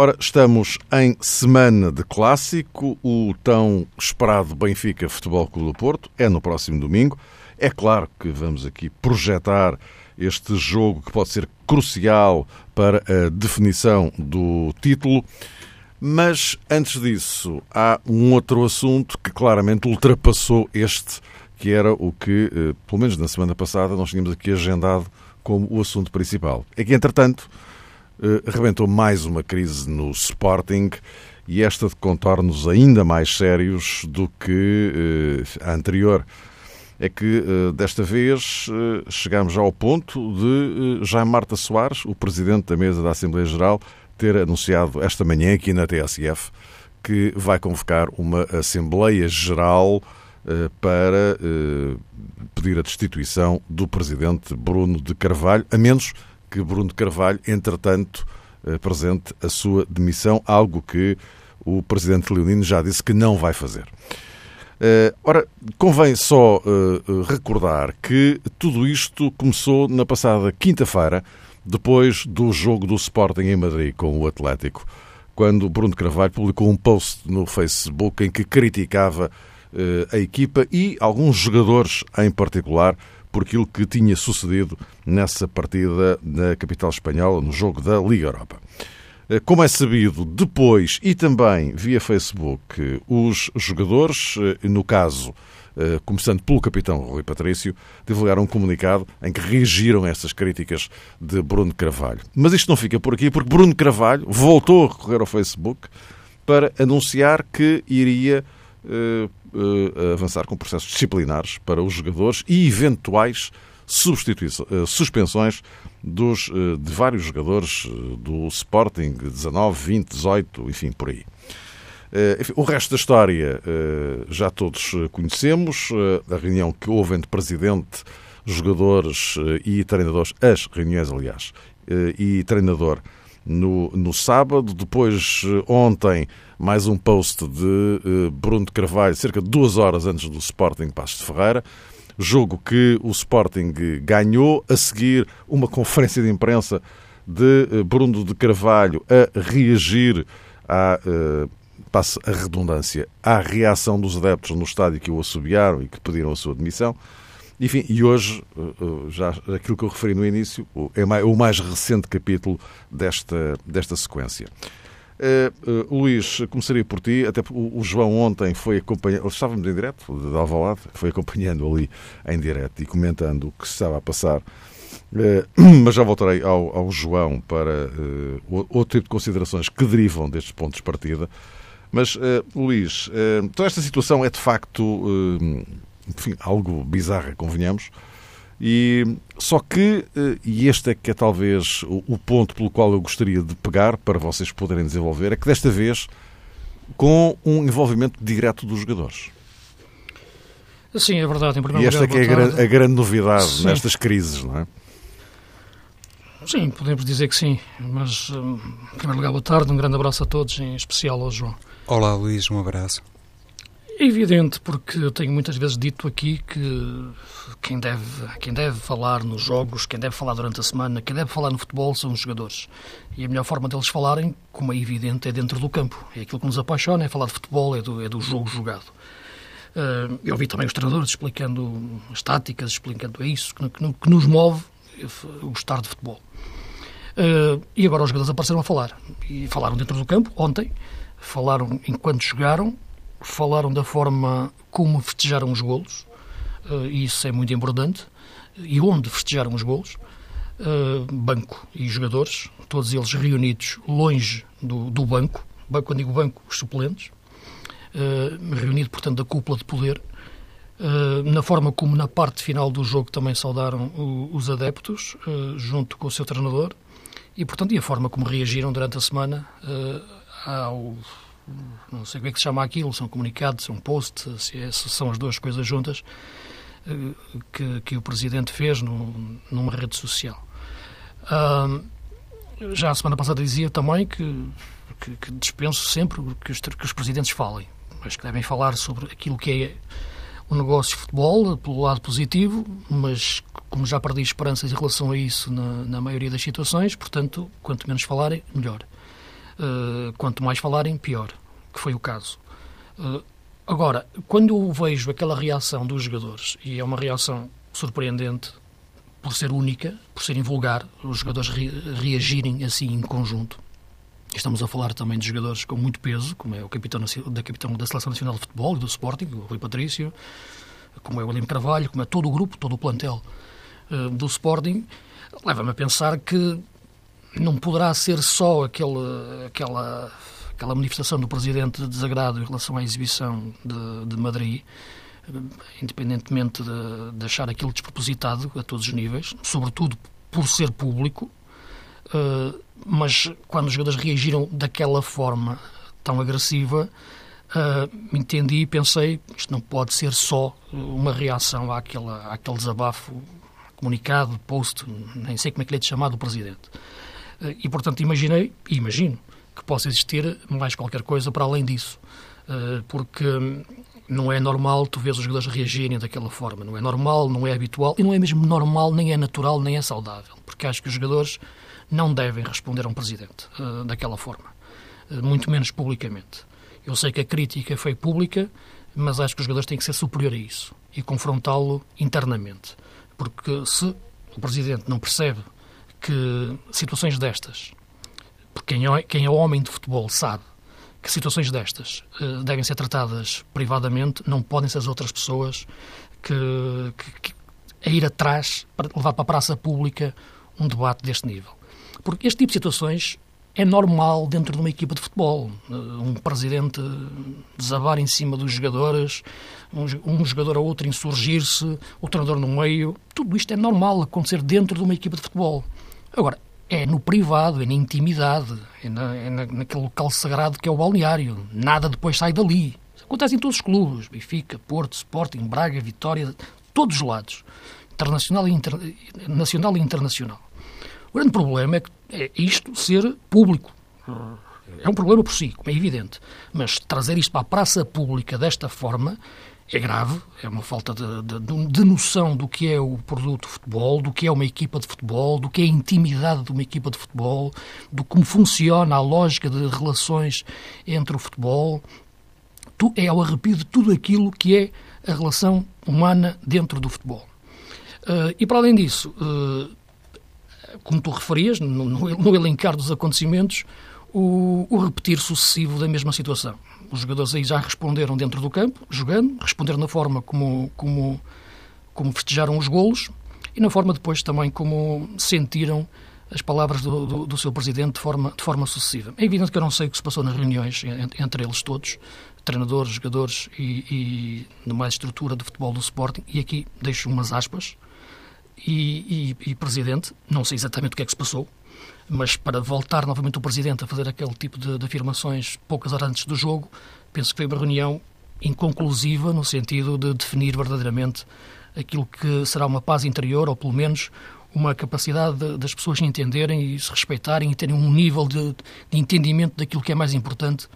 Ora, estamos em semana de clássico. O tão esperado Benfica Futebol Clube do Porto é no próximo domingo. É claro que vamos aqui projetar este jogo que pode ser crucial para a definição do título. Mas antes disso, há um outro assunto que claramente ultrapassou este que era o que, eh, pelo menos na semana passada, nós tínhamos aqui agendado como o assunto principal. É que, entretanto, arrebentou mais uma crise no Sporting e esta de contornos ainda mais sérios do que eh, a anterior. É que desta vez chegamos ao ponto de Jaime Marta Soares, o presidente da mesa da Assembleia Geral, ter anunciado esta manhã aqui na TSF que vai convocar uma Assembleia Geral eh, para eh, pedir a destituição do presidente Bruno de Carvalho, a menos que Bruno Carvalho, entretanto, eh, apresente a sua demissão, algo que o presidente Leonino já disse que não vai fazer. ora, convém só recordar que tudo isto começou na passada quinta-feira, depois do jogo do Sporting em Madrid com o Atlético, quando Bruno Carvalho publicou um post no Facebook em que criticava eh, a equipa e alguns jogadores em particular por aquilo que tinha sucedido nessa partida na capital espanhola, no jogo da Liga Europa. Eh, como é sabido, depois e também via Facebook, os jogadores, eh, no caso, começando pelo capitão Rui Patrício, divulgaram um comunicado em que reagiram a estas críticas de Bruno Carvalho. Mas isto não fica por aqui, porque Bruno Carvalho voltou a recorrer ao Facebook para anunciar que iria avançar com processos disciplinares para os jogadores e eventuais uh, suspensões dos, uh, de vários jogadores do Sporting 19, 20, 18, enfim, por aí. O resto da história já todos conhecemos. A reunião que houve entre presidente, jogadores e treinadores, as reuniões, aliás, e treinador no, no sábado. Depois, ontem, mais um post de uh, Bruno de Carvalho, cerca de duas horas antes do Sporting Passos de Ferreira. Jogo que o Sporting ganhou. A seguir, uma conferência de imprensa de uh, Bruno de Carvalho a reagir à, passe a redundância, à reação dos adeptos no estádio que o assobiaram e que pediram a sua demissão. Enfim, e hoje, já aquilo que eu referi no início, é o mais recente capítulo desta, desta sequência. Uh, uh, Luís, começaria por ti, até o, o João ontem foi acompanhando, estávamos em direto, de Alvalade, foi acompanhando ali em direto e comentando o que se estava a passar. Uh, mas já voltarei ao, ao João para outro tipo de considerações que derivam destes pontos de partida. Mas, Luís, toda esta situação é de facto enfim, algo bizarra, convenhamos. E, só que, eh, e este é que é talvez o ponto pelo qual eu gostaria de pegar para vocês poderem desenvolver, é que desta vez com um envolvimento direto dos jogadores. Sim, é verdade. Em primeiro e esta lugar, é, é a, a, grande novidade sim. nestas crises, não é? Sim, podemos dizer que sim. Mas, hum, em primeiro lugar, boa tarde. Um grande abraço a todos, em especial ao João. Olá, Luís. Um abraço. É evidente, porque eu tenho muitas vezes dito aqui que quem deve, quem deve falar nos jogos, quem deve falar durante a semana, quem deve falar no futebol são os jogadores. E a melhor forma deles falarem, como é evidente, é dentro do campo. É aquilo que nos apaixona, é falar de futebol, é do, é do jogo jogado. Uh, eu ouvi também os treinadores explicando as táticas, explicando isso que, que, nos move o estar de futebol. Uh, e agora os jogadores apareceram a falar. E falaram dentro do campo, ontem, falaram enquanto jogaram falaram da forma como festejaram os golos, uh, e isso é muito importante, e onde festejaram os golos. Uh, banco e jogadores, todos eles reunidos longe do, do banco, quando digo banco, os suplentes, uh, reunido, portanto, da cúpula de poder, na forma como na parte final do jogo também saudaram os adeptos, junto com o seu treinador, e, portanto, e a forma como reagiram durante a semana ao não sei como é que se chama aquilo, são comunicados, são post, se, é, se são as duas coisas juntas, uh, que, que o Presidente fez no, numa rede social. Já a semana passada dizia também que, que, que dispenso sempre que os, que os Presidentes falem, mas que devem falar sobre aquilo que é o negócio de futebol, pelo lado positivo, mas como já perdi esperanças em relação a isso na, na maioria das situações, portanto, quanto menos falarem, melhor. Uh, quanto mais falarem, pior, que foi o caso. Uh, agora, quando eu vejo aquela reação dos jogadores, e é uma reação surpreendente, por ser única, por ser invulgar, os jogadores re reagirem assim em conjunto. Estamos a falar também de jogadores com muito peso, como é o capitão da, capitão da Seleção Nacional de Futebol e do Sporting, o Rui Patrício, como é o William Carvalho, como é todo o grupo, todo o plantel uh, do Sporting, leva-me a pensar que não poderá ser só aquele, aquela, aquela manifestação do Presidente de desagrado em relação à exibição de, de Madrid, independentemente de, de, achar aquilo despropositado a todos os níveis, sobretudo por ser público, uh, mas quando os jogadores reagiram daquela forma tão agressiva, uh, entendi e pensei isto não pode ser só uma reação àquela, àquele desabafo comunicado, post, nem sei como é que lhe é de chamar, do Presidente. Uh, e, portanto, imaginei, e imagino, que possa existir mais qualquer coisa para além disso. Uh, porque não é normal tu vês os jogadores reagirem daquela forma. Não é normal, não é habitual e não é mesmo normal, nem é natural, nem é saudável. Porque acho que os jogadores não devem responder a um presidente uh, daquela forma, muito menos publicamente. Eu sei que a crítica foi pública, mas acho que os jogadores têm que ser superior a isso e confrontá-lo internamente. Porque se o presidente não percebe que situações destas, porque quem é, quem é homem de futebol sabe que situações destas uh, devem ser tratadas privadamente, não podem ser as outras pessoas que, que, que a ir atrás para levar para a praça pública um debate deste nível. Porque este tipo de situações é normal dentro de uma equipa de futebol. Eh, um presidente desabar em cima dos jogadores, um, jogador ou outro insurgir-se, o treinador no meio. Tudo isto é normal acontecer dentro de uma equipa de futebol. Agora, é no privado, é na intimidade, é, na, é na, naquele local sagrado que é o balneário. Nada depois sai dali. Isso acontece em todos os clubes. Benfica, Porto, Sporting, Braga, Vitória, todos os lados. Internacional e, inter, nacional e internacional. O grande problema é, que, é isto ser público. É um problema por si, como é evidente. Mas trazer isto para a praça pública desta forma é grave, é uma falta de, de, de, noção do que é o produto de futebol, do que é uma equipa de futebol, do que é a intimidade de uma equipa de futebol, do como funciona a lógica de relações entre o futebol. É ao arrepio de tudo aquilo que é a relação humana dentro do futebol. Uh, e para além disso, uh, como tu referias, no, no, elencar dos acontecimentos, o, o, repetir sucessivo da mesma situação. Os jogadores aí já responderam dentro do campo, jogando, responderam na forma como, como, como festejaram os golos e na forma depois também como sentiram as palavras do, do, do, seu presidente de forma, de forma sucessiva. É evidente que eu não sei o que se passou nas reuniões entre eles todos, treinadores, jogadores e, e mais estrutura do futebol do Sporting, e aqui deixo umas aspas, e, e, e, presidente, não sei exatamente o que é que se passou, mas para voltar novamente o presidente a fazer aquele tipo de, de afirmações poucas horas antes do jogo, penso que foi uma reunião inconclusiva no sentido de definir verdadeiramente aquilo que será uma paz interior, ou pelo menos uma capacidade de, das pessoas se entenderem e se respeitarem e terem um nível de, de, entendimento daquilo que é mais importante,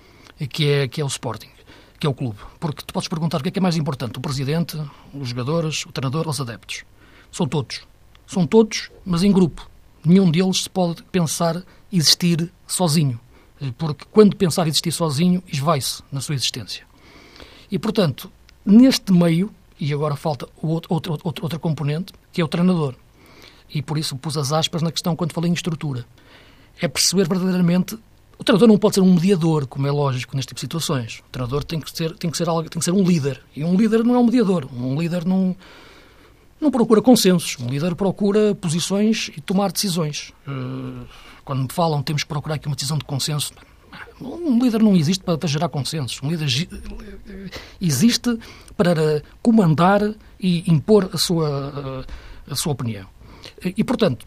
que é, que é o Sporting, que é o clube. Porque tu podes perguntar o que é, que é mais importante, o presidente, os jogadores, o treinador os adeptos. São todos. São todos, mas em grupo. Nenhum deles se pode pensar existir sozinho. Porque quando pensar existir sozinho, esvai-se na sua existência. E, portanto, neste meio, e agora falta outro, outro, outro, outra componente, que é o treinador. E por isso pus as aspas na questão quando falei em estrutura. É perceber verdadeiramente o treinador não pode ser um mediador, como é lógico neste tipo de situações. O treinador tem que ser, tem que ser, algo, tem que ser um líder. E um líder não é um mediador. Um líder não, não procura consensos. Um líder procura posições e tomar decisões. Eh, quando me falam temos que procurar aqui uma decisão de consenso, um líder não existe para, gerar consensos. Um líder existe para comandar e impor a sua, a sua opinião. E, portanto,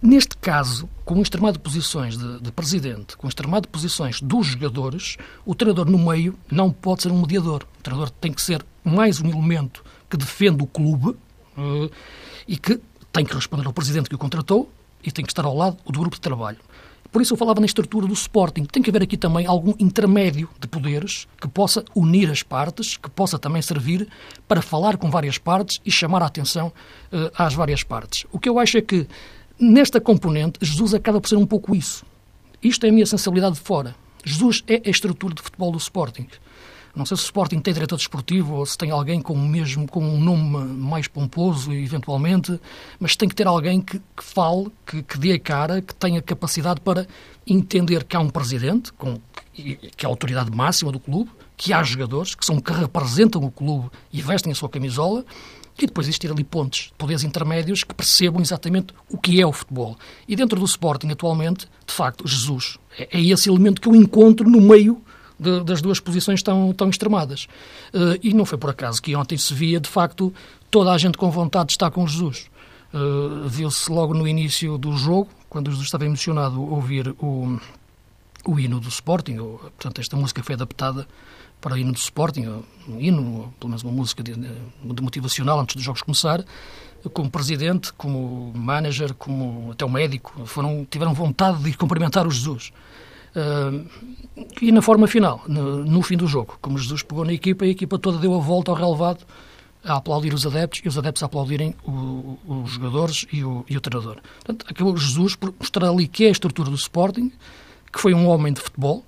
Neste caso, com extremado posições de, de, presidente, com extremado posições dos jogadores, o treinador no meio não pode ser um mediador. O treinador tem que ser mais um elemento que defende o clube uh, e que tem que responder ao presidente que o contratou e tem que estar ao lado do grupo de trabalho. Por isso eu falava na estrutura do Sporting. Tem que haver aqui também algum intermédio de poderes que possa unir as partes, que possa também servir para falar com várias partes e chamar a atenção uh, às várias partes. O que eu acho é que, nesta componente, Jesus acaba por ser um pouco isso. Isto é a minha sensibilidade de fora. Jesus é a estrutura de futebol do Sporting. Não sei se o Sporting tem diretor desportivo ou se tem alguém com, mesmo, com um nome mais pomposo, eventualmente, mas tem que ter alguém que, que fale, que, que dê a cara, que tenha capacidade para entender que há um presidente, com, que, é a autoridade máxima do clube, que há jogadores que são que representam o clube e vestem a sua camisola, e depois existir ali pontos, poderes intermédios que percebam exatamente o que é o futebol. E dentro do Sporting, atualmente, de facto, Jesus é, é esse elemento que eu encontro no meio de, das duas posições tão, tão extremadas. Uh, e não foi por acaso que ontem se via, de facto, toda a gente com vontade de estar com Jesus. Uh, Viu-se logo no início do jogo, quando Jesus estava emocionado ouvir o, o hino do Sporting, ou, portanto, esta música foi adaptada para o hino do Sporting, um hino, pelo menos uma música de, de motivacional antes dos jogos começar, como presidente, como manager, como até o médico, foram, tiveram vontade de cumprimentar o Jesus. Uh, e na forma final, no, no, fim do jogo, como Jesus pegou na equipa, a equipa toda deu a volta ao relevado a aplaudir os adeptos e os adeptos a aplaudirem o, os jogadores e o, e o treinador. Portanto, acabou Jesus por mostrar ali que é a estrutura do Sporting, que foi um homem de futebol,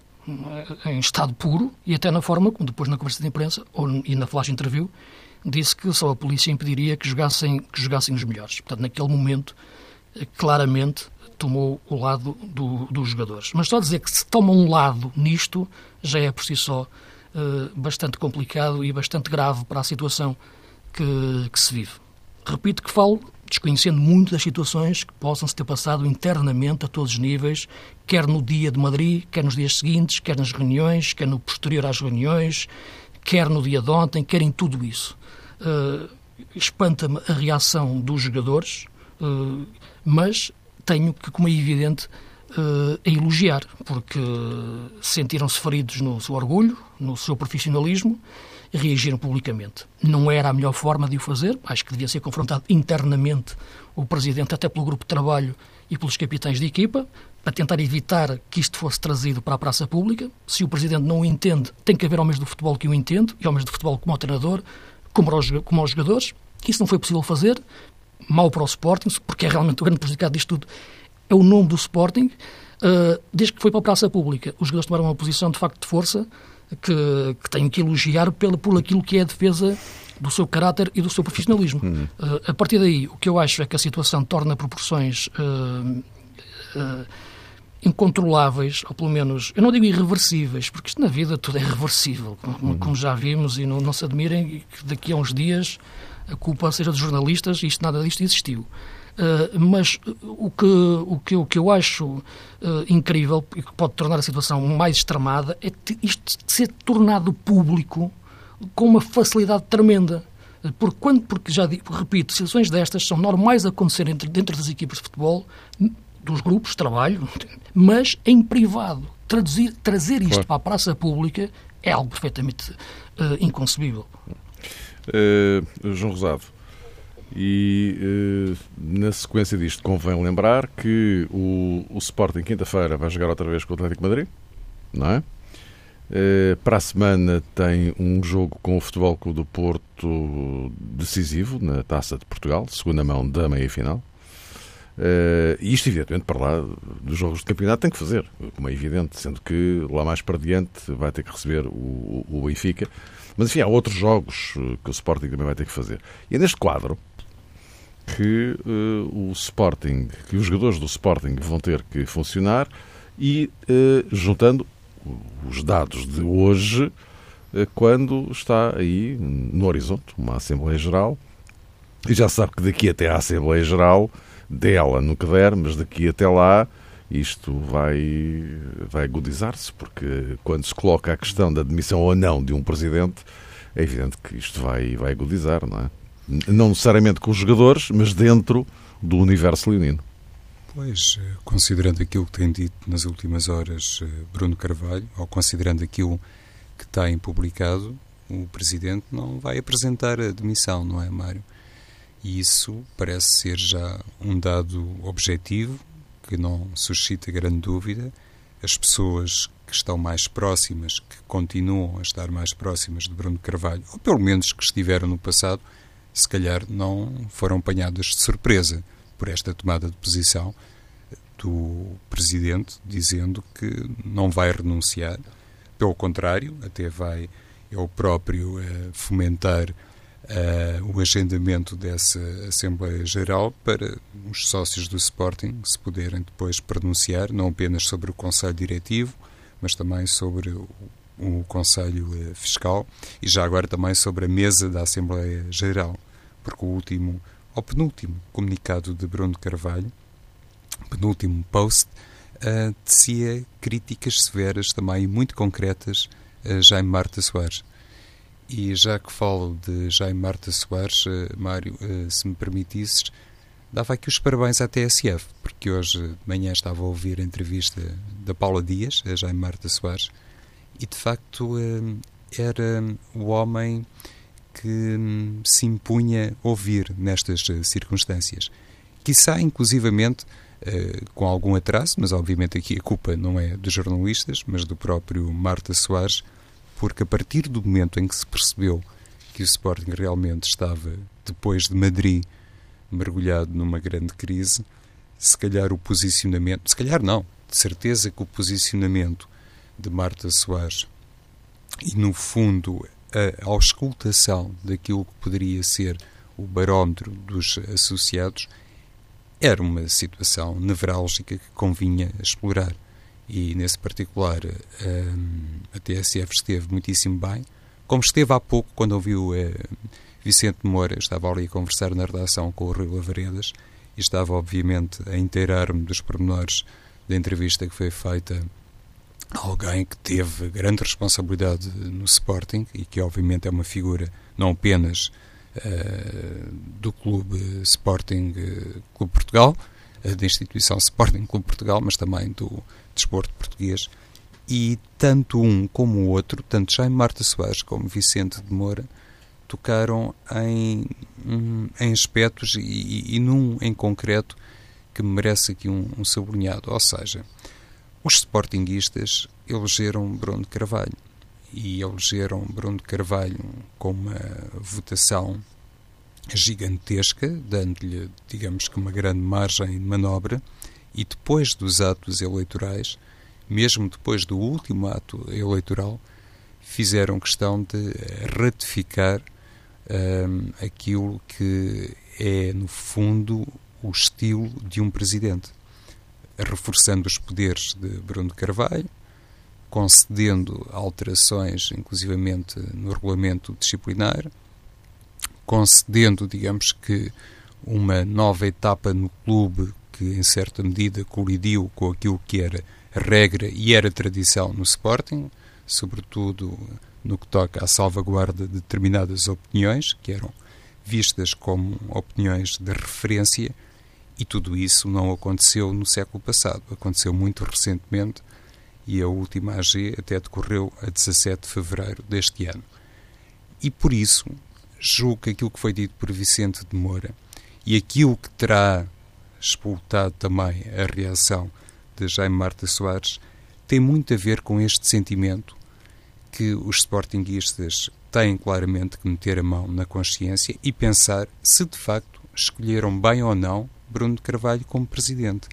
em estado puro, e até na forma como depois na conversa de imprensa ou, e na flash interview disse que só a polícia impediria que jogassem, que jogassem os melhores. Portanto, naquele momento, eh, claramente, tomou o lado do, dos jogadores. Mas só dizer que se toma um lado nisto já é por si só uh, bastante complicado e bastante grave para a situação que, que se vive. Repito que falo desconhecendo muito das situações que possam se ter passado internamente a todos os níveis, quer no dia de Madrid, quer nos dias seguintes, quer nas reuniões, quer no posterior às reuniões, quer no dia de ontem, quer em tudo isso. Uh, Espanta-me a reação dos jogadores, uh, mas tenho que, como é evidente, uh, a elogiar, porque sentiram-se feridos no seu orgulho, no seu profissionalismo e reagiram publicamente. Não era a melhor forma de o fazer, acho que devia ser confrontado internamente o Presidente, até pelo grupo de trabalho e pelos capitães de equipa, para tentar evitar que isto fosse trazido para a praça pública. Se o Presidente não o entende, tem que haver homens do futebol que o entende, e homens do futebol como o treinador, como aos, como aos jogadores. Isso não foi possível fazer, mau para o Sporting, porque é realmente o grande prejudicado disto tudo, é o nome do Sporting. Uh, desde que foi para a praça pública, os jogadores tomaram uma posição de facto de força que, que tenho que elogiar pelo, por aquilo que é a defesa do seu caráter e do seu profissionalismo. Uhum. Uh, a partir daí, o que eu acho é que a situação torna proporções uh, uh, incontroláveis, ou pelo menos, eu não digo irreversíveis, porque isto na vida tudo é reversível, como, uhum. como já vimos, e não, não se admirem que daqui a uns dias a culpa seja dos jornalistas, isto, nada disto existiu. Uh, mas o que, o, que, o que eu acho uh, incrível e que pode tornar a situação mais extremada é isto ser tornado público com uma facilidade tremenda. Porque, quando, porque já digo, repito, situações destas são normais a acontecer entre, dentro das equipas de futebol, dos grupos de trabalho, mas em privado. Traduzir, trazer isto claro. para a praça pública é algo perfeitamente uh, inconcebível. Uh, João Rosado, e uh, na sequência disto convém lembrar que o, o Sporting quinta-feira vai jogar outra vez com o Atlético Madrid, não é? Uh, para a semana tem um jogo com o Futebol Clube do Porto decisivo na Taça de Portugal, segunda mão da meia-final. E isto, evidentemente, para lá dos jogos de campeonato tem que fazer, como é evidente, sendo que lá mais para diante vai ter que receber o, o Benfica. Mas, enfim, há outros jogos eh, que o Sporting também vai ter que fazer. E é neste quadro que uh, o Sporting, que os jogadores do Sporting vão ter que funcionar e uh, juntando os dados de hoje, uh, quando está aí no horizonte uma Assembleia Geral, e já sabe que daqui até à Assembleia Geral dela no que der, mas daqui até lá isto vai, vai agudizar-se, porque quando se coloca a questão da demissão ou não de um presidente, é evidente que isto vai, vai agudizar, não é? Não necessariamente com os jogadores, mas dentro do universo leonino. Pois, eh, considerando aquilo que tem dito nas últimas horas eh, Bruno Carvalho, ou considerando aquilo que tem publicado, o Presidente não vai apresentar a demissão, não é, Mário? E isso parece ser já um dado objetivo, que não suscita grande dúvida. As pessoas que estão mais próximas, que continuam a estar mais próximas de Bruno Carvalho, ou pelo menos que estiveram no passado, se calhar não foram apanhadas de surpresa por esta tomada de posição do Presidente, dizendo que não vai renunciar. Pelo contrário, até vai ele próprio uh, fomentar uh, o agendamento dessa Assembleia Geral para os sócios do Sporting se poderem depois pronunciar, não apenas sobre o Conselho Diretivo, mas também sobre o, o Conselho uh, Fiscal e já agora também sobre a mesa da Assembleia Geral, porque o último, ou penúltimo comunicado de Bruno Carvalho, penúltimo post, uh, tecia críticas severas também muito concretas a Jaime Marta Soares. E já que falo de Jaime Marta Soares, uh, Mário, uh, se me permitisses, dava aqui os parabéns à TSF, porque hoje de manhã estava a ouvir a entrevista da Paula Dias, a Jaime Marta Soares, e de facto uh, era o homem que um, se impunha ouvir nestas circunstâncias. Quissá, inclusivamente, com algum atraso, mas obviamente aqui a culpa não é dos jornalistas, mas do próprio Marta Soares, porque a partir do momento em que se percebeu que o Sporting realmente estava, depois de Madrid, mergulhado numa grande crise, se calhar o posicionamento, se calhar não, de certeza que o posicionamento de Marta Soares e, no fundo, a auscultação daquilo que poderia ser o barómetro dos associados era uma situação nevrálgica que convinha explorar e nesse particular um, a TSF esteve muitíssimo bem, como esteve há pouco quando ouviu uh, Vicente Moura, estava ali a conversar na redação com o Rui Lavaredas e estava obviamente a inteirar-me dos pormenores da entrevista que foi feita a alguém que teve grande responsabilidade no Sporting e que obviamente é uma figura não apenas uh, do clube Sporting uh, Clube Portugal, da instituição Sporting Clube Portugal, mas também do desporto português. E tanto um como o outro, tanto Jaime Marta Soares como Vicente de Moura, tocaram em, em aspectos e, e num em concreto que merece aqui um, um sublinhado. Ou seja, os sportinguistas elegeram Bruno de Carvalho e elegeram Bruno de Carvalho com uma votação gigantesca, dando-lhe, digamos que, uma grande margem de manobra, e depois dos atos eleitorais, mesmo depois do último ato eleitoral, fizeram questão de ratificar um, aquilo que é, no fundo, o estilo de um presidente, reforçando os poderes de Bruno Carvalho, concedendo alterações, inclusivamente no regulamento disciplinar, concedendo, digamos que, uma nova etapa no clube que, em certa medida, colidiu com aquilo que era regra e era tradição no Sporting, sobretudo no que toca à salvaguarda de determinadas opiniões, que eram vistas como opiniões de referência, e tudo isso não aconteceu no século passado, aconteceu muito recentemente e a última AG até decorreu a 17 de fevereiro deste ano. E por isso, julgo que aquilo que foi dito por Vicente de Moura e aquilo que terá expultado também a reação de Jaime Marta Soares tem muito a ver com este sentimento que os sportinguistas têm claramente que meter a mão na consciência e pensar se de facto escolheram bem ou não Bruno Carvalho como presidente.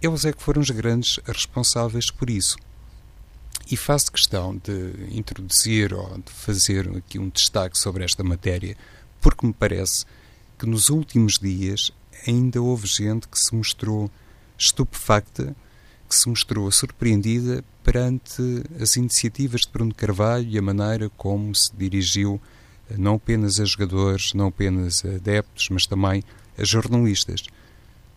Eles é que foram os grandes responsáveis por isso. E faço questão de introduzir ou de fazer aqui um destaque sobre esta matéria, porque me parece que nos últimos dias ainda houve gente que se mostrou estupefacta, que se mostrou surpreendida perante as iniciativas de Bruno Carvalho e a maneira como se dirigiu não apenas a jogadores, não apenas a adeptos, mas também a jornalistas.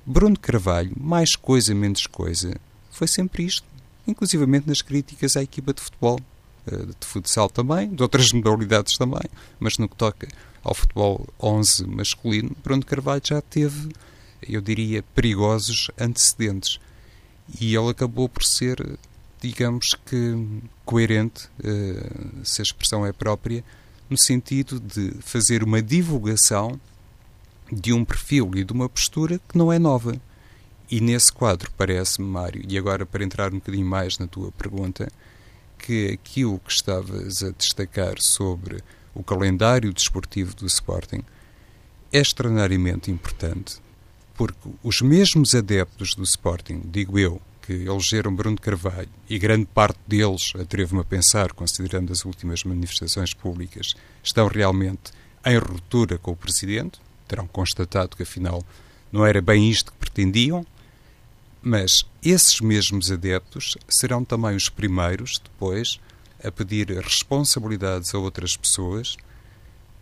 Bruno Carvalho, mais coisa menos coisa, foi sempre isto inclusivamente nas críticas à equipa de futebol, eh, de futsal também, de outras modalidades também, mas no que toca ao futebol 11 masculino, Bruno Carvalho já teve eu diria, perigosos antecedentes. E ele acabou por ser, digamos que, coerente, uh, se a expressão é própria, no sentido de fazer uma divulgação de um perfil e de uma postura que não é nova. E nesse quadro, parece-me, Mário, e agora para entrar um bocadinho mais na tua pergunta, que aquilo que estavas a destacar sobre o calendário desportivo do Sporting é extraordinariamente importante, porque os mesmos adeptos do Sporting, digo eu, que elegeram Bruno Carvalho, e grande parte deles, atrevo-me a pensar, considerando as últimas manifestações públicas, estão realmente em ruptura com o Presidente, terão constatado que afinal não era bem isto que pretendiam, mas esses mesmos adeptos serão também os primeiros, depois, a pedir responsabilidades a outras pessoas,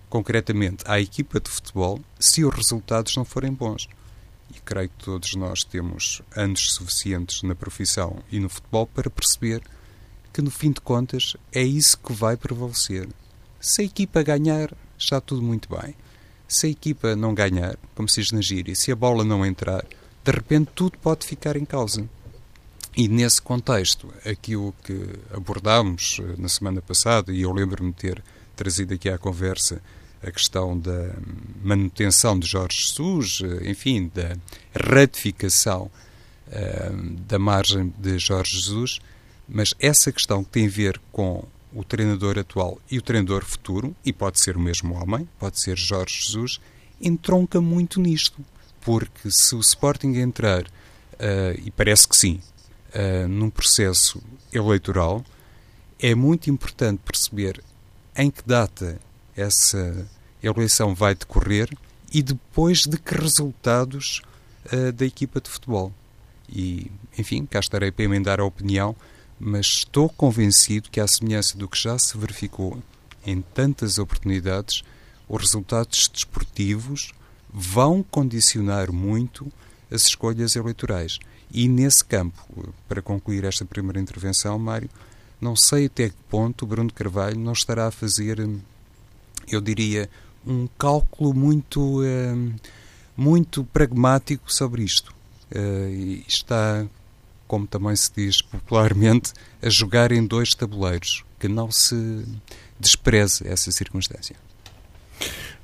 concretamente à equipa de futebol, se os resultados não forem bons. E creio que todos nós temos anos suficientes na profissão e no futebol para perceber que, no fim de contas, é isso que vai prevalecer. Se a equipa ganhar, está tudo muito bem. Se a equipa não ganhar, como se diz na gíria, se a bola não entrar, de repente tudo pode ficar em causa. E nesse contexto, aquilo que abordámos eh, na semana passada, e eu lembro-me de ter trazido aqui à conversa a questão da manutenção de Jorge Jesus, eh, enfim, da ratificação uh, da margem de Jorge Jesus, mas essa questão que tem a ver com o treinador atual e o treinador futuro, e pode ser o mesmo homem, pode ser Jorge Jesus, entronca muito nisto. Porque se o Sporting entrar, uh, e parece que sim, uh, num processo eleitoral, é muito importante perceber em que data essa eleição vai decorrer e depois de que resultados uh, da equipa de futebol. E, enfim, cá estarei para emendar a opinião, mas estou convencido que, à semelhança do que já se verificou em tantas oportunidades, os resultados desportivos vão condicionar muito as escolhas eleitorais. E nesse campo, para concluir esta primeira intervenção, Mário, não sei até que ponto o Bruno Carvalho não estará a fazer, eu diria, um cálculo muito, muito pragmático sobre isto. Uh, está como também se diz popularmente, a jogar em dois tabuleiros, que não se despreze essa circunstância.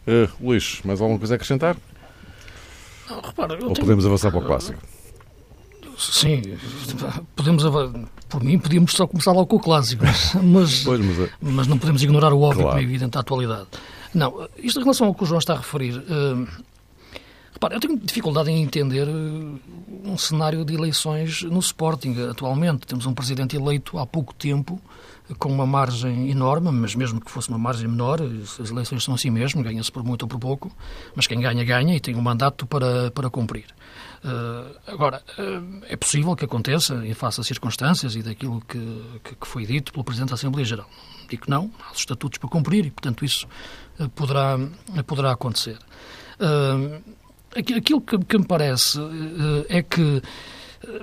Uh, Luís, mais alguma coisa a acrescentar? Não, repara, Ou tenho... podemos avançar para o clássico? Sim, podemos por mim podíamos só começar logo com o clássico, mas, pois, mas, é- mas não podemos ignorar o óbvio claro. como é evidente à atualidade. Não, isto em relação ao que o João está a referir, uh, Repara, eu tenho dificuldade em entender eh, um cenário de eleições no Sporting atualmente. Temos um presidente eleito há pouco tempo, com uma margem enorme, mas mesmo que fosse uma margem menor, as eleições são assim mesmo, ganha-se por muito ou por pouco, mas quem ganha, ganha e tem um mandato para, para cumprir. Uh, agora, uh, é possível que aconteça, em face às circunstâncias e daquilo que, que, que, foi dito pelo Presidente da Assembleia Geral. Digo que não, há os estatutos para cumprir e, portanto, isso uh, poderá, poderá acontecer. Aquilo que, que me parece eh, é que eh,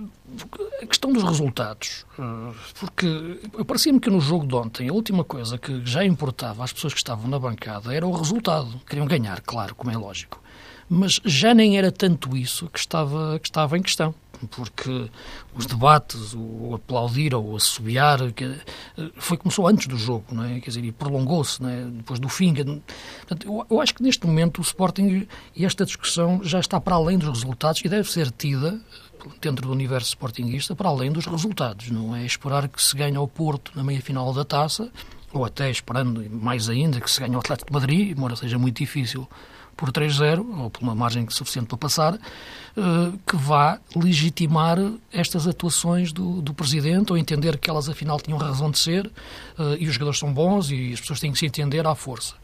a questão dos resultados, eh, porque parecia-me que no jogo de ontem a última coisa que já importava às pessoas que estavam na bancada era o resultado. Queriam ganhar, claro, como é lógico. Mas já nem era tanto isso que estava, que estava em questão porque os debates, o aplaudir ou o assobiar, foi começou antes do jogo, não é? Quer dizer, e prolongou-se, é? depois do fim. Portanto, eu, eu, acho que neste momento o Sporting e esta discussão já está para além dos resultados e deve ser tida dentro do universo sportinguista para além dos resultados, não é esperar que se ganhe ao Porto na meia-final da Taça, ou até esperando mais ainda que se ganhe o Atlético de Madrid, embora seja muito difícil por 3-0, ou por uma margem suficiente para passar, eh, que vá legitimar estas atuações do, do Presidente, ou entender que elas afinal tinham razão de ser, eh, e os jogadores são bons e as pessoas têm que se entender à força.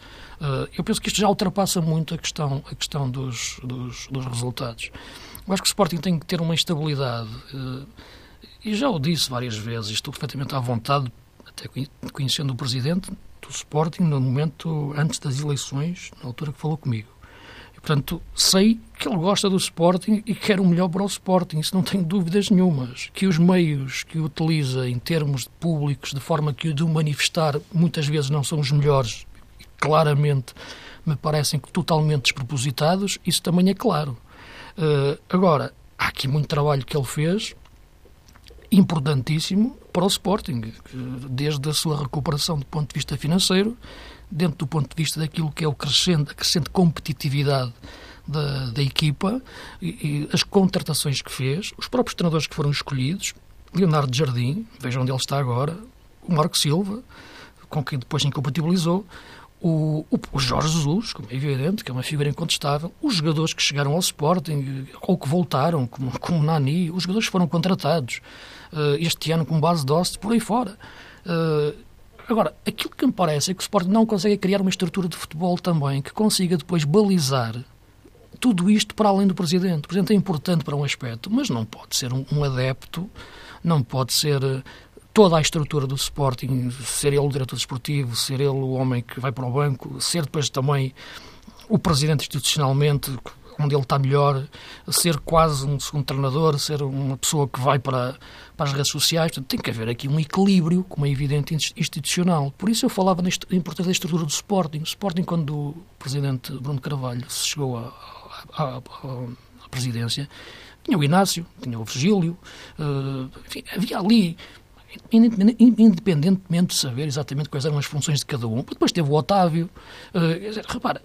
Eh, eu penso que isto já ultrapassa muito a questão, a questão dos, dos, dos resultados. Eu acho que o Sporting tem que ter uma estabilidade, e já o disse várias vezes, estou perfeitamente à vontade, até conhecendo o Presidente, do Sporting no momento antes das eleições, na altura que falou comigo. Portanto, sei que ele gosta do Sporting e quer o melhor para o Sporting, isso não tenho dúvidas nenhumas. Que os meios que utiliza em termos públicos, de forma que o de o manifestar, muitas vezes não são os melhores, claramente me parecem totalmente despropositados, isso também é claro. Uh, agora, há aqui muito trabalho que ele fez, importantíssimo para o Sporting, desde a sua recuperação do ponto de vista financeiro, dentro do ponto de vista daquilo que é o crescente, a crescente competitividade da, da equipa, e, e, as contratações que fez, os próprios treinadores que foram escolhidos, Leonardo Jardim, vejam onde ele está agora, o Marco Silva, com quem depois incompatibilizou, o, o, o, Jorge Jesus, como é evidente, que é uma figura incontestável, os jogadores que chegaram ao Sporting ou que voltaram, como, como Nani, os jogadores que foram contratados uh, este ano com base de por aí fora. Uh, agora, aquilo que me parece é que o Sporting não consegue criar uma estrutura de futebol também que consiga depois balizar tudo isto para além do Presidente. O Presidente é importante para um aspecto, mas não pode ser um, adepto, não pode ser eh, toda a estrutura do Sporting, ser ele o diretor desportivo, ser ele o homem que vai para o banco, ser depois também o presidente institucionalmente, onde ele está melhor, ser quase um segundo treinador, ser uma pessoa que vai para, para as redes sociais. Portanto, tem que haver aqui um equilíbrio, como é evidente, institucional. Por isso eu falava na importância da estrutura do Sporting. O Sporting, quando o presidente Bruno Carvalho chegou à, presidência, tinha o Inácio, tinha o Virgílio, uh, enfim, havia ali independentemente de saber exatamente quais eram as funções de cada um. Depois teve o Otávio. Uh, repara,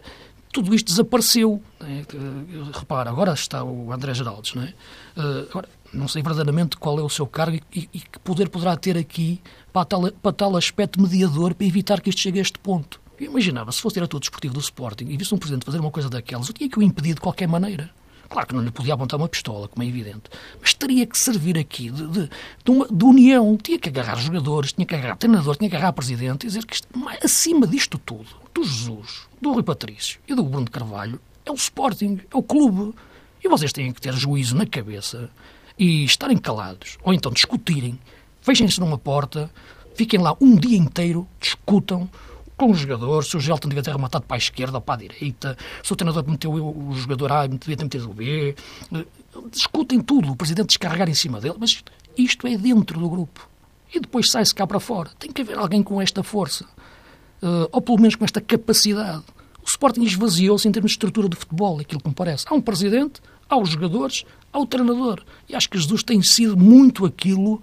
tudo isto desapareceu. Né? Uh, repara, agora está o André Geraldes. Não, é? uh, agora, não sei verdadeiramente qual é o seu cargo e, e que poder poderá ter aqui para tal, para tal aspecto mediador para evitar que isto chegue a este ponto. Eu imaginava, se fosse diretor desportivo do Sporting e visse um presidente fazer uma coisa daquelas, eu tinha que o impedir de qualquer maneira. Claro que não lhe podia apontar uma pistola, como é evidente, mas teria que servir aqui de, de, de, uma, de união. Tinha que agarrar jogadores, tinha que agarrar treinador, tinha que agarrar presidente e dizer que isto, acima disto tudo, do Jesus, do Rui Patrício e do Bruno de Carvalho, é o Sporting, é o clube. E vocês têm que ter juízo na cabeça e estarem calados, ou então discutirem, fechem-se numa porta, fiquem lá um dia inteiro, discutam, com os jogadores, se o Gelton devia ter rematado para a esquerda ou para a direita, se o treinador meteu o jogador A devia ter metido o B. Eh, discutem tudo, o presidente descarregar em cima dele, mas isto é dentro do grupo. E depois sai-se cá para fora. Tem que haver alguém com esta força, uh, ou pelo menos com esta capacidade. O Sporting esvaziou-se em termos de estrutura de futebol, aquilo que me parece. Há um presidente, aos jogadores, ao treinador. E acho que Jesus tem sido muito aquilo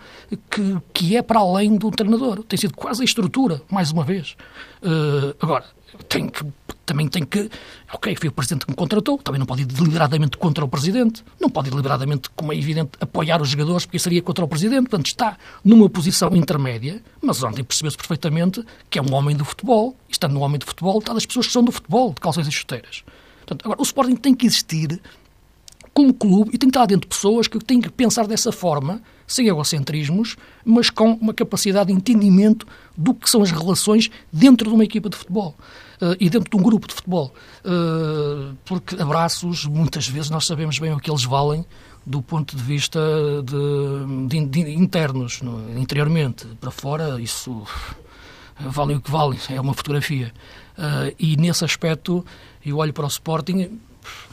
que, que é para além do treinador. Tem sido quase a estrutura, mais uma vez. Uh, agora, tem que, também tem que. Ok, foi o presidente que me contratou, também não pode ir deliberadamente contra o presidente, não pode ir deliberadamente, como é evidente, apoiar os jogadores, porque seria contra o presidente. Portanto, está numa posição intermédia, mas ontem percebeu-se perfeitamente que é um homem do futebol, e estando no homem do futebol, está das pessoas que são do futebol, de calções e chuteiras. Portanto, agora, o Sporting tem que existir como clube e tem que estar dentro de pessoas que têm que pensar dessa forma, sem egocentrismos, mas com uma capacidade de entendimento do que são as relações dentro de uma equipa de futebol uh, e dentro de um grupo de futebol. Uh, porque abraços, muitas vezes, nós sabemos bem o que eles valem do ponto de vista de, de, de internos, no, interiormente. Para fora, isso vale o que vale, é uma fotografia. Uh, e nesse aspecto, eu olho para o Sporting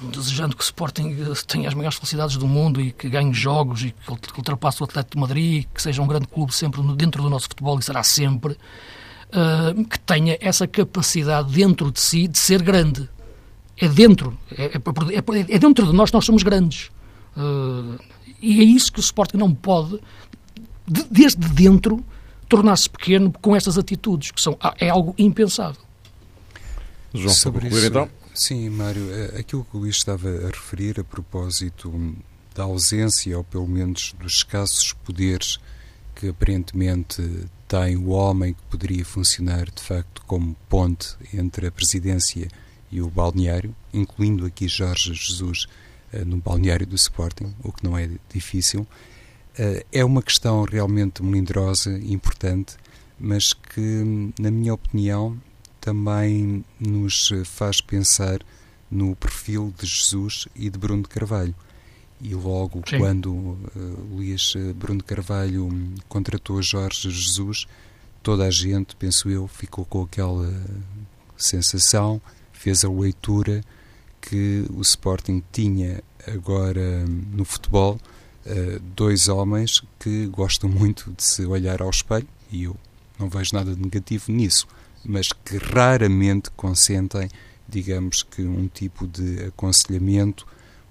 desejando que o Sporting tenha as maiores felicidades do mundo e que ganhe jogos e que ultrapasse o Atlético de Madrid, que seja um grande clube sempre dentro do nosso futebol e será sempre, uh, que tenha essa capacidade dentro de si de ser grande. É dentro, é, é, é, é dentro de nós que nós somos grandes. Uh, e é isso que o Sporting não pode, de, desde dentro, tornar-se pequeno com estas atitudes, que são, é algo impensável. João, Sobre isso, então? Sim, Mário, é, aquilo que o Luís estava a referir a propósito da ausência, ou pelo menos dos escassos poderes que aparentemente tem o homem que poderia funcionar de facto como ponte entre a presidência e o balneário, incluindo aqui Jorge Jesus uh, no balneário do Sporting, o que não é difícil. Uh, é uma questão realmente melindrosa, importante, mas que, na minha opinião, também nos faz pensar no perfil de Jesus e de Bruno de Carvalho. E logo Sim. quando uh, Luís eh, Bruno de Carvalho contratou Jorge Jesus, toda a gente, penso eu, ficou com aquela sensação, fez a leitura que o Sporting tinha agora no futebol uh, dois homens que gostam muito de se olhar ao espelho, e eu não vejo nada de negativo nisso mas que raramente consentem, digamos que, um tipo de aconselhamento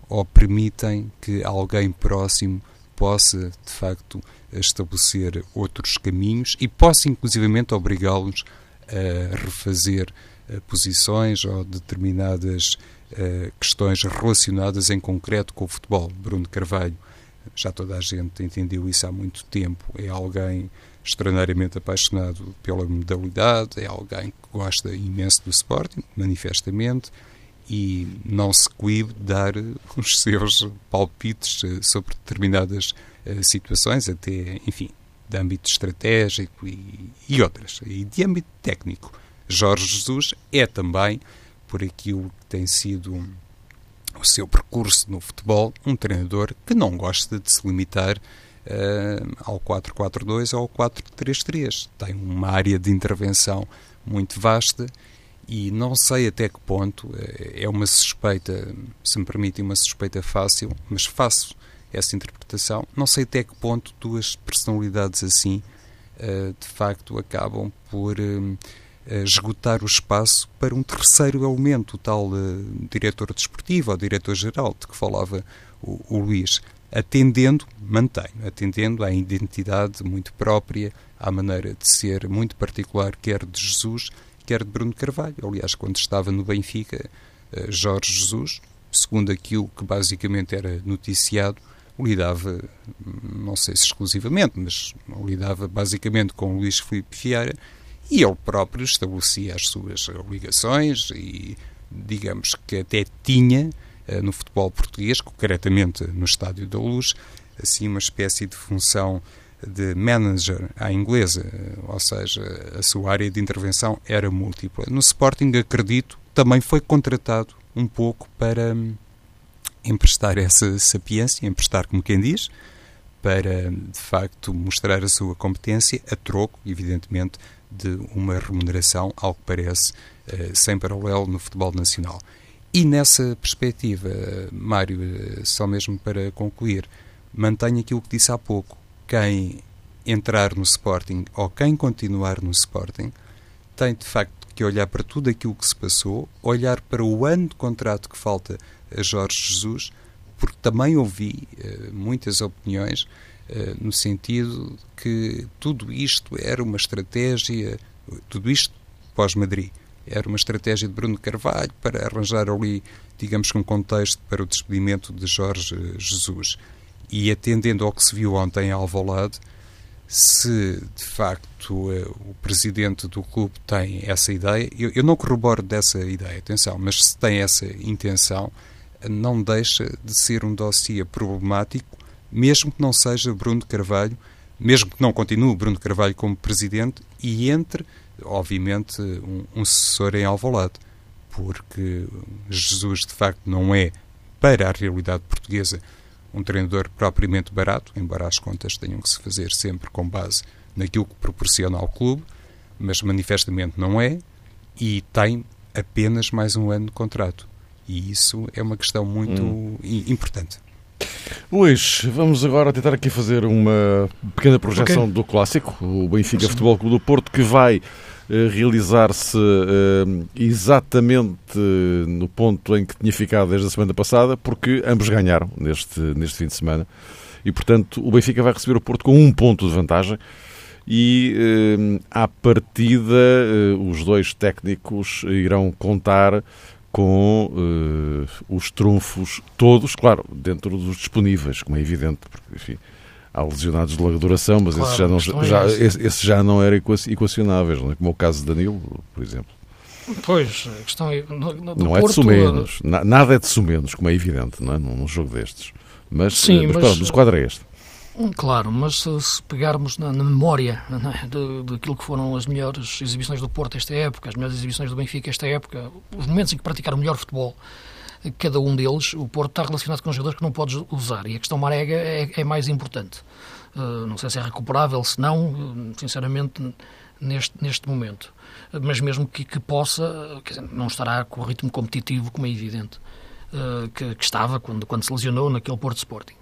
ou permitem que alguém próximo possa, de facto, estabelecer outros caminhos e possa, inclusivamente, obrigá-los a refazer uh, posições ou determinadas uh, questões relacionadas em concreto com o futebol. Bruno Carvalho, já toda a gente entendeu isso há muito tempo, é alguém extraordinariamente apaixonado pela modalidade, é alguém que gosta imenso do Sporting, manifestamente, e não se coíbe de dar os seus palpites eh, sobre determinadas uh, situações, até, enfim, de âmbito estratégico e, e outras, e de âmbito técnico. Jorge Jesus é também, por aquilo que tem sido o seu percurso no futebol, um treinador que não gosta de se limitar uh, ao 4-4-2 ou ao 4-3-3. Tem uma área de intervenção muito vasta e não sei até que ponto eh, é uma suspeita, se me permitem, uma suspeita fácil, mas faço essa interpretação. Não sei até que ponto duas personalidades assim uh, de facto acabam por uh, esgotar o espaço para um terceiro elemento, o tal uh, diretor desportivo ou diretor-geral de que falava o, o Luís, atendendo, mantenho, atendendo à identidade muito própria, à maneira de ser muito particular, quer de Jesus, quer de Bruno Carvalho. Aliás, quando estava no Benfica, Jorge Jesus, segundo aquilo que basicamente era noticiado, lidava, não sei se exclusivamente, mas lidava basicamente com Luís Filipe Vieira e ele próprio estabelecia as suas ligações e, digamos que até tinha eh, no futebol português, concretamente no Estádio da Luz, assim uma espécie de função de manager à inglesa, eh, ou seja, a sua área de intervenção era múltipla. No Sporting, acredito, também foi contratado um pouco para emprestar essa sapiência, emprestar como quem diz, para de facto mostrar a sua competência a troco, evidentemente, de uma remuneração, ao que parece, eh, sem paralelo no futebol nacional. E nessa perspectiva, Mário, eh, só mesmo para concluir, mantenho aquilo que disse há pouco. Quem entrar no Sporting ou quem continuar no Sporting tem de facto que olhar para tudo aquilo que se passou, olhar para o ano de contrato que falta a Jorge Jesus, porque também ouvi uh, muitas opiniões uh, no sentido que tudo isto era uma estratégia, tudo isto pós-Madrid, era uma estratégia de Bruno Carvalho para arranjar ali, digamos que um contexto para o despedimento de Jorge Jesus. E atendendo ao que se viu ontem em Alvalade, se de facto eh, o presidente do clube tem essa ideia, eu, eu não corroboro dessa ideia, atenção, mas se tem essa intenção, não deixa de ser um dossiê problemático, mesmo que não seja Bruno Carvalho, mesmo que não continue Bruno Carvalho como presidente e entre, obviamente, um, um sucessor em Alvalade, porque Jesus de facto não é, para a realidade portuguesa, um treinador propriamente barato, embora as contas tenham que se fazer sempre com base naquilo que proporciona ao clube, mas manifestamente não é, e tem apenas mais um ano de contrato. E isso é uma questão muito hum. importante. Luís, vamos agora tentar aqui fazer uma pequena projeção okay. do clássico, o Benfica Sim. Futebol Clube do Porto, que vai eh, realizar-se uh, exatamente no ponto em que tinha ficado desde a semana passada, porque ambos ganharam neste, neste fim de semana. E, portanto, o Benfica vai receber o Porto com um ponto de vantagem. E, uh, à partida, os dois técnicos irão contar com os trunfos todos, claro, dentro dos disponíveis, como é evidente, porque, enfim, há lesionados de longa duração, mas claro, esse, já não, já, é esse, esse, já não era equacionáveis, não é? como o caso de Danilo, por exemplo. Pois, a questão é. No, no, não é de sumenos, nada é de sumenos, como é evidente, não é? num, num jogo destes. Mas, Sim, mas, mas, mas o quadro é este. Hum, claro, mas se, pegarmos na, na memória é? daquilo que foram as melhores exibições do Porto esta época, as melhores exibições do Benfica esta época, os momentos em que praticaram melhor futebol, cada um deles, o Porto está relacionado com jogadores que não podes usar e a questão Marega é, é mais importante. Uh, não sei se é recuperável, se não, uh, sinceramente, neste, neste momento. Uh, mas mesmo que, que possa, dizer, não estará com o ritmo competitivo, como é evidente, que, que, estava quando, quando se lesionou naquele Porto Sporting.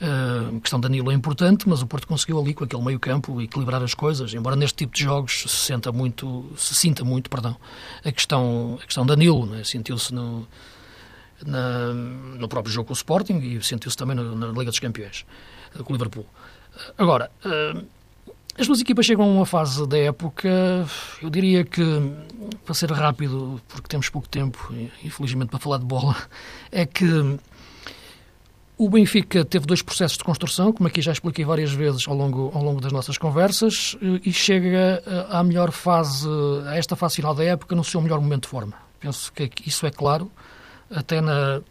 A questão de Danilo é importante, mas o Porto conseguiu ali, com aquele meio campo, equilibrar as coisas, embora neste tipo de jogos se, senta muito, se sinta muito perdão, a questão, a questão de Danilo, né? sentiu-se no na, no próprio jogo com o Sporting e sentiu-se também na, na, Liga dos Campeões com o Liverpool. Agora, as duas equipas chegam a uma fase da época, eu diria que, para ser rápido, porque temos pouco tempo, infelizmente, para falar de bola, é que o Benfica teve dois processos de construção, como aqui já expliquei várias vezes ao longo, ao longo das nossas conversas, e chega à melhor fase, a esta fase final da época, no seu melhor momento de forma. Penso que isso é claro, até na,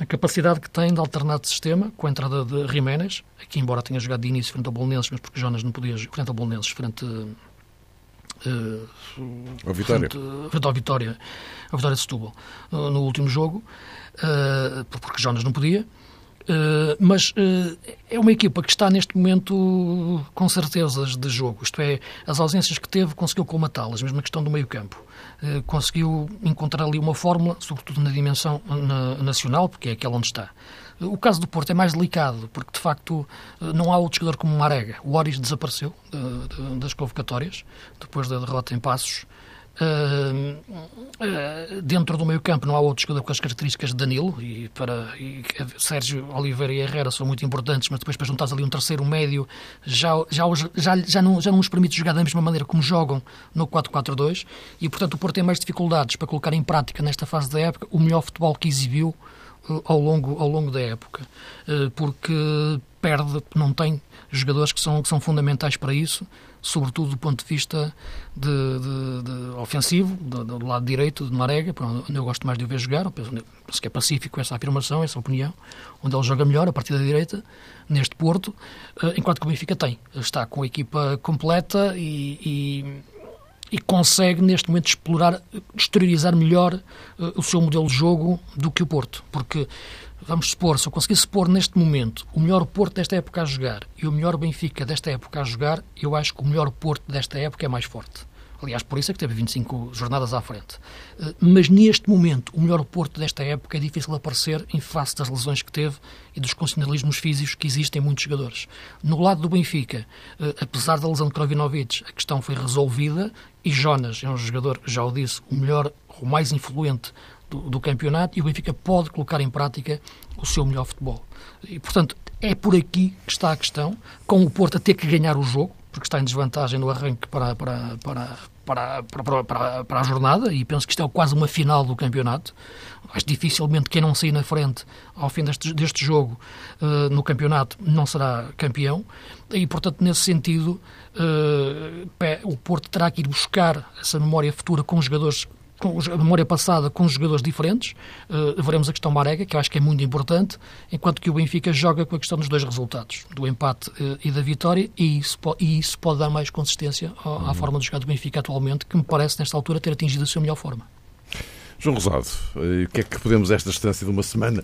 a capacidade que tem de alternar de sistema, com a entrada de Jiménez, aqui embora tenha jogado de início frente ao Bolonenses, mas porque Jonas não podia frente ao Bolonenses, frente Uh, a Vitória. Frente, frente ao Vitória, a Vitória de Setúbal, uh, no último jogo, uh, porque Jonas não podia. Uh, mas uh, é uma equipa que está neste momento com certezas de jogo, isto é, as ausências que teve conseguiu colmatá-las, mesmo a questão do meio-campo. Eh, conseguiu encontrar ali uma fórmula, sobretudo na dimensão na, nacional, porque é aquela onde está. O caso do Porto é mais delicado, porque de facto eh, não há outro jogador como Marega. O Oris desapareceu uh, das convocatórias, depois da derrota em Passos. Uh, uh, dentro do meio campo não há outro jogador com as características de Danilo e para e Sérgio Oliveira e Herrera são muito importantes, mas depois para juntares ali um terceiro médio já, já, já, já, não, já não os permite jogar da mesma maneira como jogam no 4-4-2 e portanto o Porto tem mais dificuldades para colocar em prática nesta fase da época o melhor futebol que exibiu uh, ao longo, ao longo da época porque perde, não tem jogadores que são, que são fundamentais para isso sobretudo do ponto de vista de, de, de ofensivo, do, do, lado direito de Marega, onde eu gosto mais de o ver jogar, penso que é pacífico essa afirmação, essa opinião, onde ele joga melhor, a partir da direita, neste Porto, eh, enquanto que o Benfica tem. Está com a equipa completa e, e, e consegue, neste momento, explorar, exteriorizar melhor uh, o seu modelo de jogo do que o Porto, porque vamos supor, se eu conseguisse pôr neste momento o melhor Porto desta época a jogar e o melhor Benfica desta época a jogar, eu acho que o melhor Porto desta época é mais forte. Aliás, por isso é que teve 25 jornadas à frente. Eh, mas neste momento, o melhor Porto desta época é difícil aparecer em face das lesões que teve e dos condicionalismos físicos que existem em muitos jogadores. No lado do Benfica, eh, apesar da lesão de Krovinovic, a questão foi resolvida e Jonas é um jogador, já o disse, o melhor, o mais influente do, do, campeonato e o Benfica pode colocar em prática o seu melhor futebol. E, portanto, é por aqui que está a questão, com o Porto a ter que ganhar o jogo, porque está em desvantagem no arranque para, para, para, para, para, para, para a jornada, e penso que isto é quase uma final do campeonato. Mas dificilmente quem não sair na frente ao fim deste, deste jogo uh, no campeonato não será campeão, e portanto, nesse sentido, uh, o Porto terá que ir buscar essa memória futura com os jogadores com a memória passada com jogadores diferentes. Uh, veremos a questão Marega, que eu acho que é muito importante, enquanto que o Benfica joga com a questão dos dois resultados, do empate uh, e da vitória, e isso, e isso pode dar mais consistência à, à, uhum. forma de jogar do Benfica atualmente, que me parece, nesta altura, ter atingido a sua melhor forma. João Rosado, eh, o que é que podemos, esta distância de uma semana,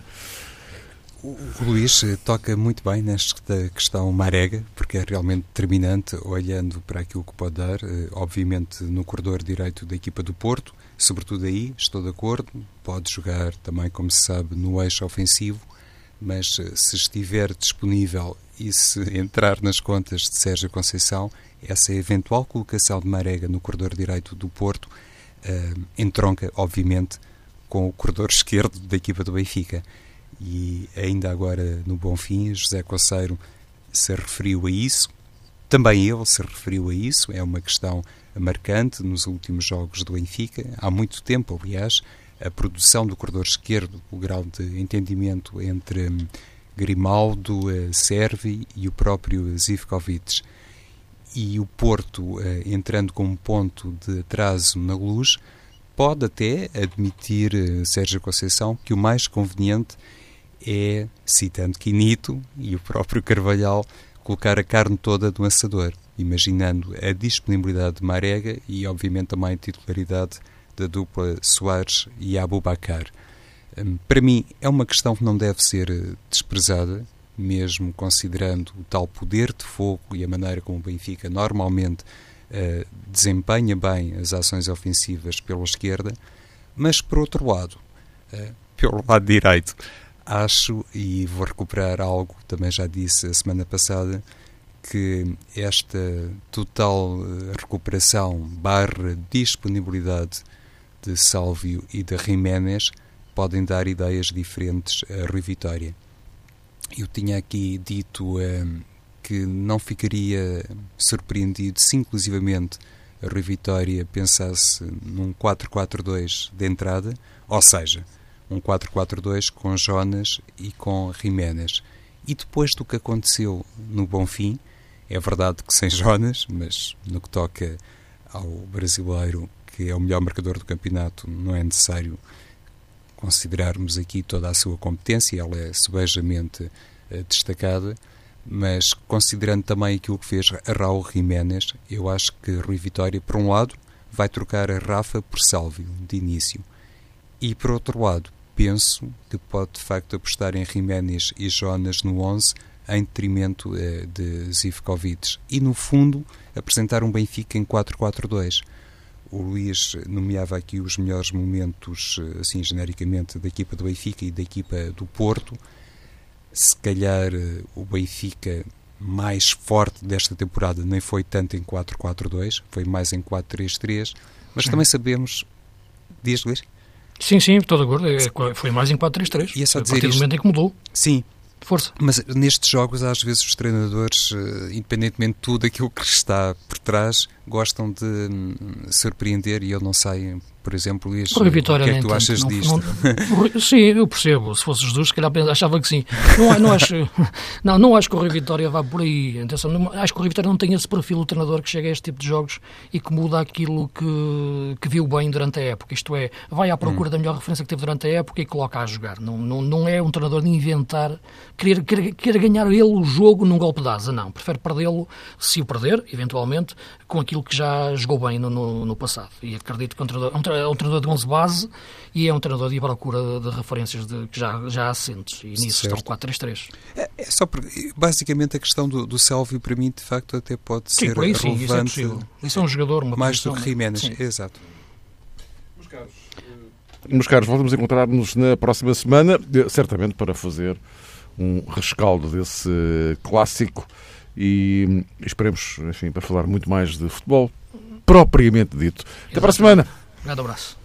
o Luís toca muito bem nesta questão Marega, porque é realmente determinante, olhando para aquilo que pode dar, obviamente no corredor direito da equipa do Porto, sobretudo aí, estou de acordo, pode jogar também, como se sabe, no eixo ofensivo, mas eh, se estiver disponível e se entrar nas contas de Sérgio Conceição, essa eventual colocação de Marega no corredor direito do Porto uh, entronca, obviamente, com o corredor esquerdo da equipa do Benfica. E ainda agora, no Bonfim, José Coceiro se referiu a isso, também ele se referiu a isso, é uma questão marcante nos últimos jogos do Benfica. Há muito tempo, aliás, a produção do corredor esquerdo, o grau de entendimento entre hum, Grimaldo, eh, Servi e o próprio Zivkovic. E o Porto, eh, entrando com um ponto de atraso na luz, pode até admitir, eh, Sérgio Conceição, que o mais conveniente é, citando Quinito e o próprio Carvalhal, colocar a carne toda do assador imaginando a disponibilidade de Marega e, obviamente, também a titularidade da dupla Soares e Abubacar. Hum, para mim, é uma questão que não deve ser eh, desprezada, mesmo considerando o tal poder de fogo e a maneira como o Benfica normalmente uh, desempenha bem as ações ofensivas pela esquerda, mas, por outro lado, uh, pelo lado direito, acho, e vou recuperar algo também já disse a semana passada, que esta total eh, recuperação barra disponibilidade de Sálvio e de Jiménez podem dar ideias diferentes a Rui Vitória. Eu tinha aqui dito um, que não ficaria surpreendido se, inclusivamente, a Rui Vitória pensasse num 4-4-2 de entrada, ou seja, um 4-4-2 com Jonas e com Jiménez. E depois do que aconteceu no Bonfim, é verdade que sem Jonas, mas no que toca ao brasileiro, que é o melhor marcador do campeonato, não é necessário considerarmos aqui toda a sua competência, ela é sebejamente uh, destacada, mas considerando também aquilo que fez Raul Jiménez, eu acho que Rui Vitória, por um lado, vai trocar a Rafa por Sálvio, de início, e por outro lado, penso que pode de facto apostar em Jiménez e Jonas no 11 em detrimento uh, de Zivkovic e no fundo apresentar um Benfica em 4-4-2 o Luís nomeava aqui os melhores momentos, eh, assim, genericamente, da equipa do Benfica e da equipa do Porto. Se calhar eh, o Benfica mais forte desta temporada nem foi tanto em 4-4-2, foi mais em 4-3-3, mas também sabemos. Diz, Luís? Sim, sim, estou de acordo. É, foi mais em 4-3-3. E é só dizer a partir do momento em que mudou. Sim, Força. Mas nestes jogos, às vezes, os treinadores, eh, independentemente de tudo aquilo que está por trás, gostam de hum, surpreender e eu não sei por exemplo, Luís, o que é que tu achas não, disto? Não, sim, eu percebo. Se fosse Jesus, se calhar achava que sim. Não, não, acho, não, não acho que o Rui Vitória vá por aí. Atenção, não, acho que o Rui Vitória não tem esse perfil, o treinador que chega a este tipo de jogos e que muda aquilo que, que viu bem durante a época. Isto é, vai à procura hum. da melhor referência que teve durante a época e coloca a jogar. Não, não, não é um treinador de inventar, querer, querer, querer ganhar ele o jogo num golpe de asa. Não, prefere perdê-lo, se o perder, eventualmente, com aquilo que já jogou bem no, no, no passado. E acredito que um treinador, um treinador, um treinador de 11 base e é um treinador de procura de referências de, que já, já assentes. E nisso certo. estão 4-3-3. É, é, só porque, basicamente, a questão do, do Sélvio, para mim, de facto, até pode sim, ser aí, sim, relevante. Isso é, possível. isso é um jogador, uma Mais do que Jiménez, exato. Meus caros, meus caros, voltamos a encontrar-nos na próxima semana, eh, certamente para fazer um rescaldo desse clássico e esperemos, enfim, para falar muito mais de futebol propriamente dito. Até para a semana. Um grande abraço.